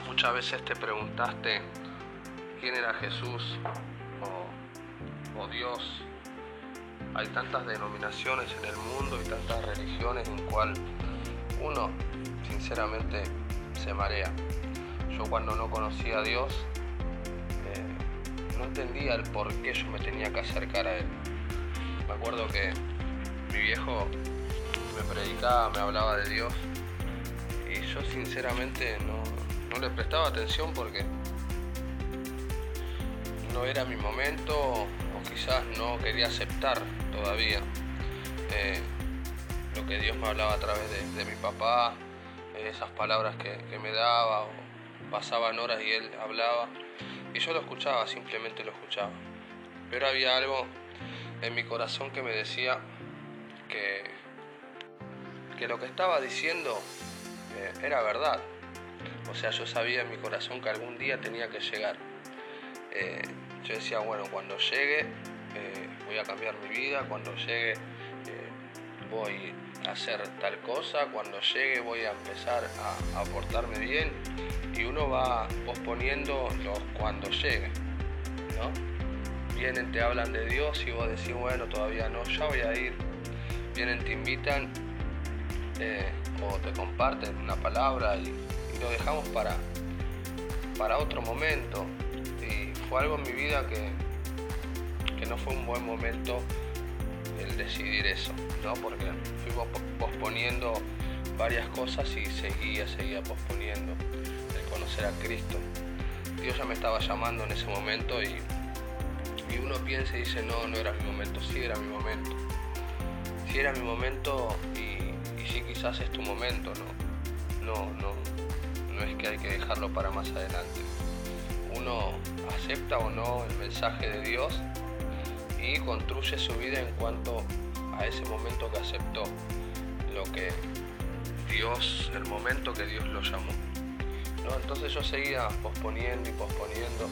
Muchas veces te preguntaste quién era Jesús o, Dios. Hay tantas denominaciones en el mundo y tantas religiones en cual uno sinceramente se marea. Yo cuando no conocía a Dios eh, no entendía el por qué yo me tenía que acercar a Él. Me acuerdo que mi viejo me predicaba, me hablaba de Dios y yo sinceramente no, no le prestaba atención porque no era mi momento o quizás no quería aceptar todavía eh, lo que Dios me hablaba a través de, mi papá, esas palabras que, me daba, o pasaban horas y él hablaba, y yo lo escuchaba, simplemente lo escuchaba. Pero había algo en mi corazón que me decía que, que lo que estaba diciendo eh, era verdad, o sea, yo sabía en mi corazón que algún día tenía que llegar. Eh, yo decía, bueno, cuando llegue eh, voy a cambiar mi vida, cuando llegue eh, voy a hacer tal cosa, cuando llegue voy a empezar a, a portarme bien y uno va posponiendo los cuando llegue, ¿no? Vienen, te hablan de Dios y vos decís, bueno, todavía no, ya voy a ir. Vienen, te invitan o te comparten una palabra y lo dejamos para, para otro momento. Y fue algo en mi vida que, que no fue un buen momento el decidir eso, ¿no? Porque fui posponiendo varias cosas y seguía, seguía posponiendo el conocer a Cristo. Dios ya me estaba llamando en ese momento y, y uno piensa y dice, no, no era mi momento, sí era mi momento. Sí era mi momento y, y sí quizás es tu momento, ¿no? No, no, no es que hay que dejarlo para más adelante. Uno acepta o no el mensaje de Dios y construye su vida en cuanto a ese momento que aceptó lo que Dios, el momento que Dios lo llamó. ¿no? Entonces yo seguía posponiendo y posponiendo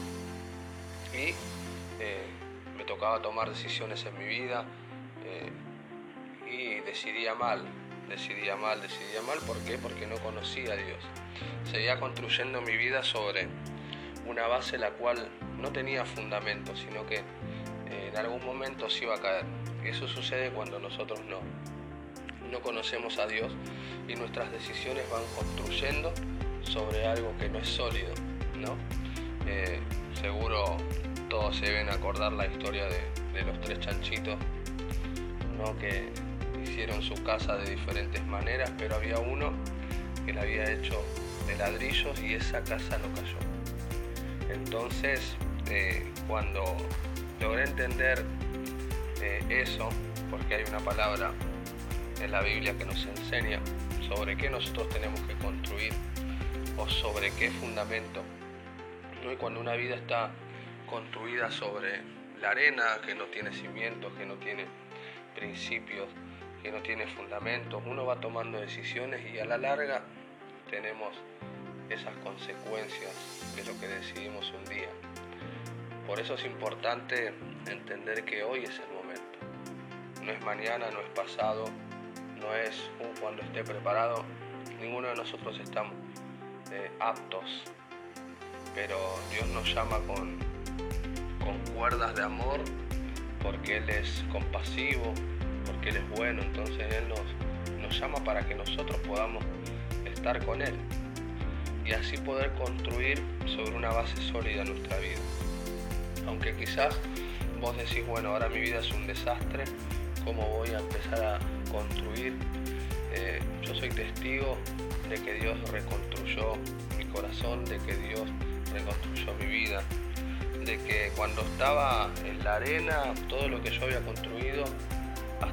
y eh, me tocaba tomar decisiones en mi vida eh, y decidía mal, decidía mal, decidía mal, ¿por qué? Porque no conocía a Dios. Seguía construyendo mi vida sobre una base la cual no tenía fundamento, sino que eh, en algún momento se iba a caer. Eso sucede cuando nosotros no, no conocemos a Dios y nuestras decisiones van construyendo sobre algo que no es sólido, ¿no? Eh, seguro todos se deben acordar la historia de, de los tres chanchitos, ¿no? Que hicieron su casa de diferentes maneras, pero había uno que la había hecho de ladrillos y esa casa no cayó. Entonces, eh, cuando logré entender eh, eso, porque hay una palabra en la Biblia que nos enseña sobre qué nosotros tenemos que construir o sobre qué fundamento. Y cuando una vida está construida sobre la arena, que no tiene cimientos, que no tiene principios, que no tiene fundamentos, uno va tomando decisiones y a la larga tenemos esas consecuencias de lo que decidimos un día. Por eso es importante entender que hoy es el momento. No es mañana, no es pasado, no es cuando esté preparado. Ninguno de nosotros estamos eh, aptos, pero Dios nos llama con, con cuerdas de amor porque Él es compasivo, porque Él es bueno, entonces Él nos, llama para que nosotros podamos estar con Él y así poder construir sobre una base sólida nuestra vida. Aunque quizás vos decís, bueno, ahora mi vida es un desastre, ¿cómo voy a empezar a construir? Eh, yo soy testigo de que Dios reconstruyó mi corazón, de que Dios reconstruyó mi vida, de que cuando estaba en la arena, todo lo que yo había construido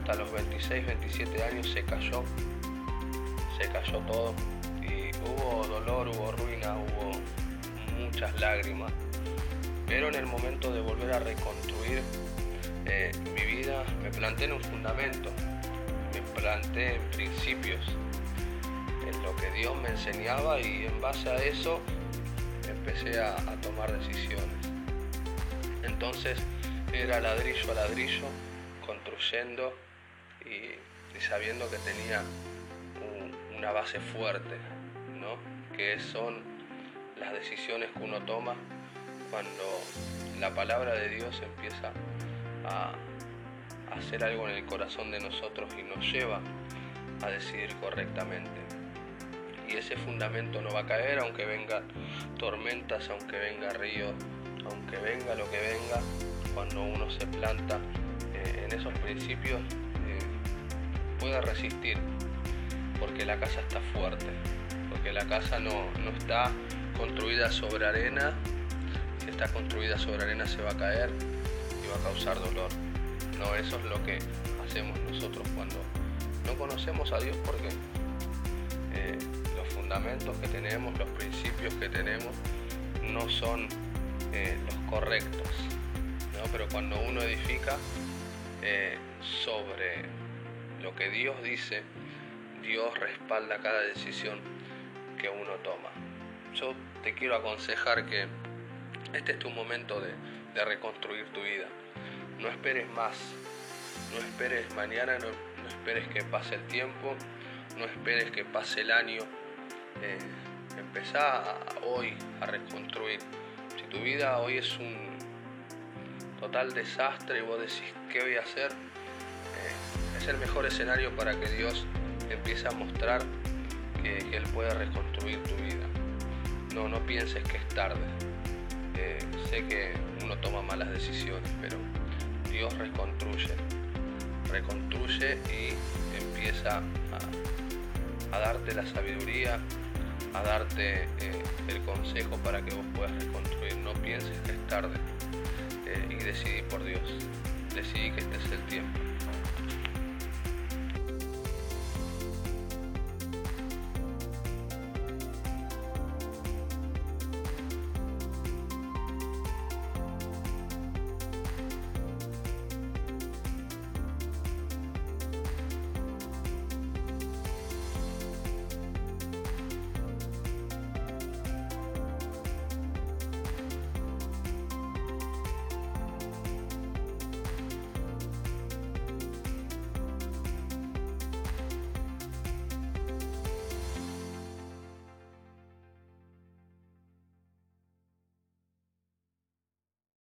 hasta los 26, 27 años se cayó, se cayó todo. Y hubo dolor, hubo ruina, hubo muchas lágrimas, pero en el momento de volver a reconstruir eh, mi vida me planté en un fundamento, me planté en principios, en lo que Dios me enseñaba y en base a eso empecé a, tomar decisiones. Entonces era ladrillo a ladrillo construyendo y, sabiendo que tenía una base fuerte, ¿no? que son las decisiones que uno toma cuando la palabra de Dios empieza a hacer algo en el corazón de nosotros y nos lleva a decidir correctamente. Y ese fundamento no va a caer aunque vengan tormentas, aunque venga río, aunque venga lo que venga, cuando uno se planta eh, en esos principios puede resistir, porque la casa está fuerte, porque la casa no, no está construida sobre arena, si está construida sobre arena se va a caer y va a causar dolor. No, eso es lo que hacemos nosotros cuando no conocemos a Dios porque eh, los fundamentos que tenemos, los principios que tenemos, no son eh, los correctos. Pero cuando uno edifica eh, sobre lo que Dios dice, Dios respalda cada decisión que uno toma. Yo te quiero aconsejar que este es tu momento de, reconstruir tu vida. No esperes más, no esperes mañana, no, esperes que pase el tiempo, no esperes que pase el año. Eh, empezá hoy a reconstruir. Si tu vida hoy es un total desastre y vos decís, ¿qué voy a hacer? El mejor escenario para que Dios empiece a mostrar que, Él puede reconstruir tu vida. No, no pienses que es tarde. Eh, sé que uno toma malas decisiones, pero Dios reconstruye reconstruye y empieza a, darte la sabiduría, a darte eh, el consejo para que vos puedas reconstruir. No pienses que es tarde eh, y decidí por Dios. Decidí que este es el tiempo.